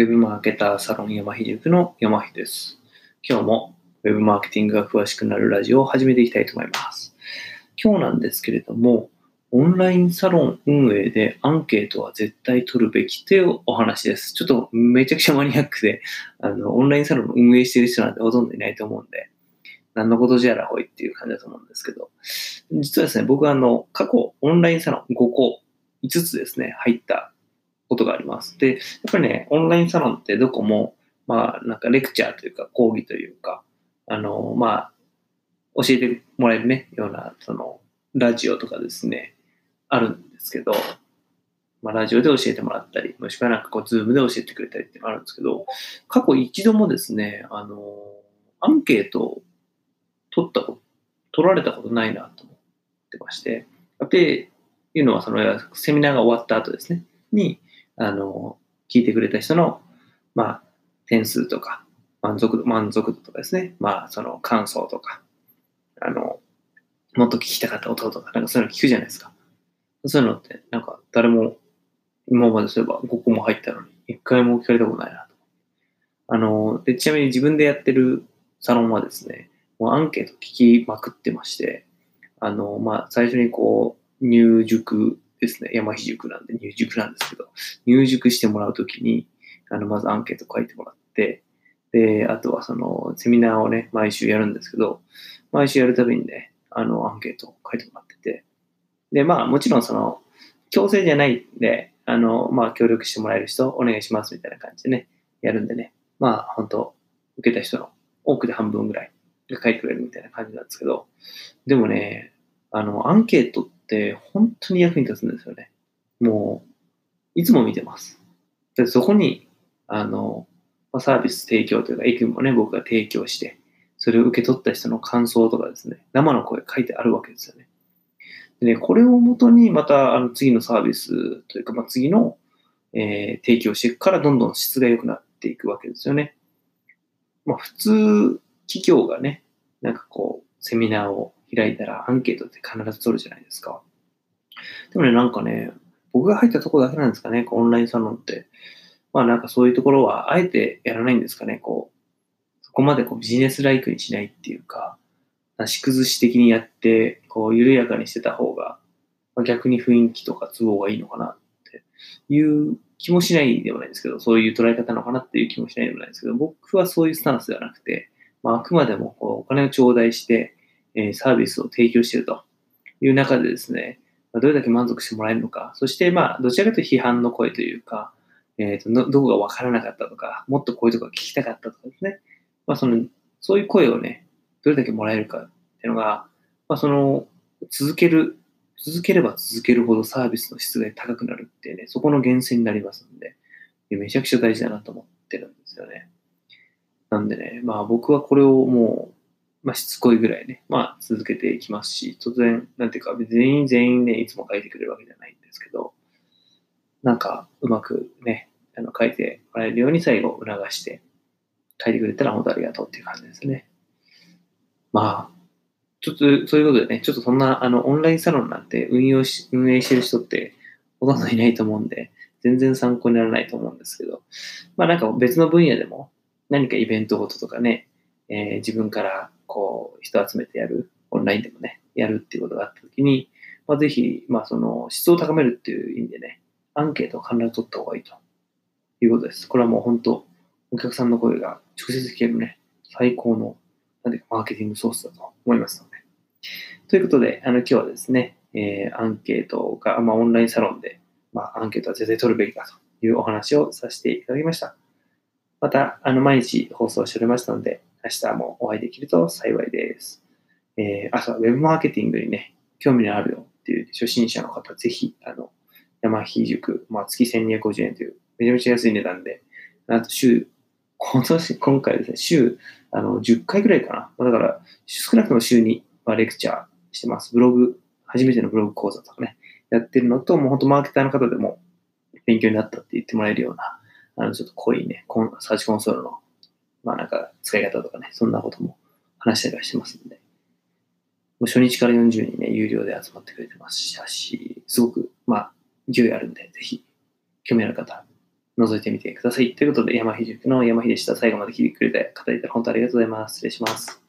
ウェブマーケターサロン山秀塾の山秀です。今日もウェブマーケティングが詳しくなるラジオを始めていきたいと思います。今日なんですけれども、オンラインサロン運営でアンケートは絶対取るべきというお話です。ちょっとめちゃくちゃマニアックで、あの、オンラインサロン運営してる人なんてほとんどいないと思うんで、何のことじゃらほいっていう感じだと思うんですけど、実はですね、僕はあの、過去オンラインサロン5個、5つですね、入ったことがあります。で、やっぱりね、オンラインサロンってどこも、まあ、なんかレクチャーというか、講義というか、あの、まあ、教えてもらえるね、ような、その、ラジオとかですね、あるんですけど、まあ、ラジオで教えてもらったり、もしくはなんかこう、ズームで教えてくれたりってあるんですけど、過去一度もですね、あの、アンケートを取ったこと、取られたことないなと思ってまして、で、いうのは、その、セミナーが終わった後ですね、に、あの、聞いてくれた人の、まあ、点数とか、満足度、満足度とかですね、まあ、その感想とか、あの、もっと聞きたかった音とか、なんかそういうの聞くじゃないですか。そういうのって、なんか誰も、今までそういえば5個も入ったのに、1回も聞かれたことないなと。あの、で、ちなみに自分でやってるサロンはですね、もうアンケート聞きまくってまして、あの、まあ、最初にこう、入塾ですね。山秀塾なんで入塾なんですけど、入塾してもらうときに、あの、まずアンケート書いてもらって、で、あとはその、セミナーをね、毎週やるんですけど、毎週やるたびにね、あの、アンケートを書いてもらってて、で、まあ、もちろんその、強制じゃないんで、あの、まあ、協力してもらえる人、お願いしますみたいな感じでね、やるんでね、まあ、本当受けた人の多くで半分ぐらいが書いてくれるみたいな感じなんですけど、でもね、あの、アンケートって本当に役に立つんですよね。もう、いつも見てます。でそこに、あの、サービス提供というか、エクもね、僕が提供して、それを受け取った人の感想とかですね、生の声書いてあるわけですよね。でね、これをもとにまたあの次のサービスというか、まあ、次の、えー提供していくからどんどん質が良くなっていくわけですよね。まあ普通、企業がね、なんかこう、セミナーを開いたらアンケートって必ず取るじゃないですか。でもね、なんかね、僕が入ったとこだけなんですかね、オンラインサロンって。まあなんかそういうところはあえてやらないんですかね、こう、そこまでこうビジネスライクにしないっていうか、なし崩し的にやって、こう緩やかにしてた方が、まあ、逆に雰囲気とか都合がいいのかなっていう気もしないでもないですけど、そういう捉え方なのかなっていう気もしないでもないですけど、僕はそういうスタンスではなくて、まあ、あくまでもこうお金を頂戴して、えーサービスを提供してるという中でですね、どれだけ満足してもらえるのか、そしてまあ、どちらかというと批判の声というか、えーとどこが分からなかったとか、もっとこういうとこが聞きたかったとかですね、まあ、そのそういう声をね、どれだけもらえるかっていうのが、まあ、その続ける、続ければ続けるほどサービスの質が高くなるっていうね、そこの源泉になりますので、めちゃくちゃ大事だなと思ってるんですよね。なんでね、まあ僕はこれをもう、まあしつこいぐらいね、まあ続けていきますし、突然、なんていうか、全員全員ね、いつも書いてくれるわけじゃないんですけど、なんかうまくね、あの書いてもらえるように最後促して書いてくれたら本当ありがとうっていう感じですね。まあ、ちょっとそういうことでね、ちょっとそんなあのオンラインサロンなんて運用し、運営してる人ってほとんどいないと思うんで、全然参考にならないと思うんですけど、まあなんか別の分野でも何かイベントごととかね、えー自分からこう人集めてやる、オンラインでもね、やるっていうことがあったときに、まあぜひ、まあその質を高めるっていう意味でね、アンケートを必ず取った方がいいということです。これはもう本当、お客さんの声が直接聞けるね、最高のなんていうかマーケティングソースだと思いますので。ということで、あの今日はですね、えーアンケートが、まあ、オンラインサロンで、まあ、アンケートは絶対取るべきだというお話をさせていただきました。また、あの毎日放送しておりましたので、明日もお会いできると幸いです。えー、あとはウェブマーケティングにね、興味のあるよっていう初心者の方、ぜひ、あの、山秀塾、まあ、月1250円という、めちゃめちゃ安い値段で、あと週、今年、今回ですね、週、あの、10回ぐらいかな。だから、少なくとも週に、まあ、レクチャーしてます。ブログ、初めてのブログ講座とかね、やってるのと、もう本当マーケターの方でも勉強になったって言ってもらえるような、あの、ちょっと濃いね、コンサーチコンソールの、まあなんか、使い方とかね、そんなことも話したりはしてますんで、もう初日から40人ね、有料で集まってくれてますし、すごく、まあ、勢いあるんで、ぜひ、興味ある方、覗いてみてください。ということで、山秀塾の山秀でした。最後まで聞いてくれて、方いたら本当ありがとうございます。失礼します。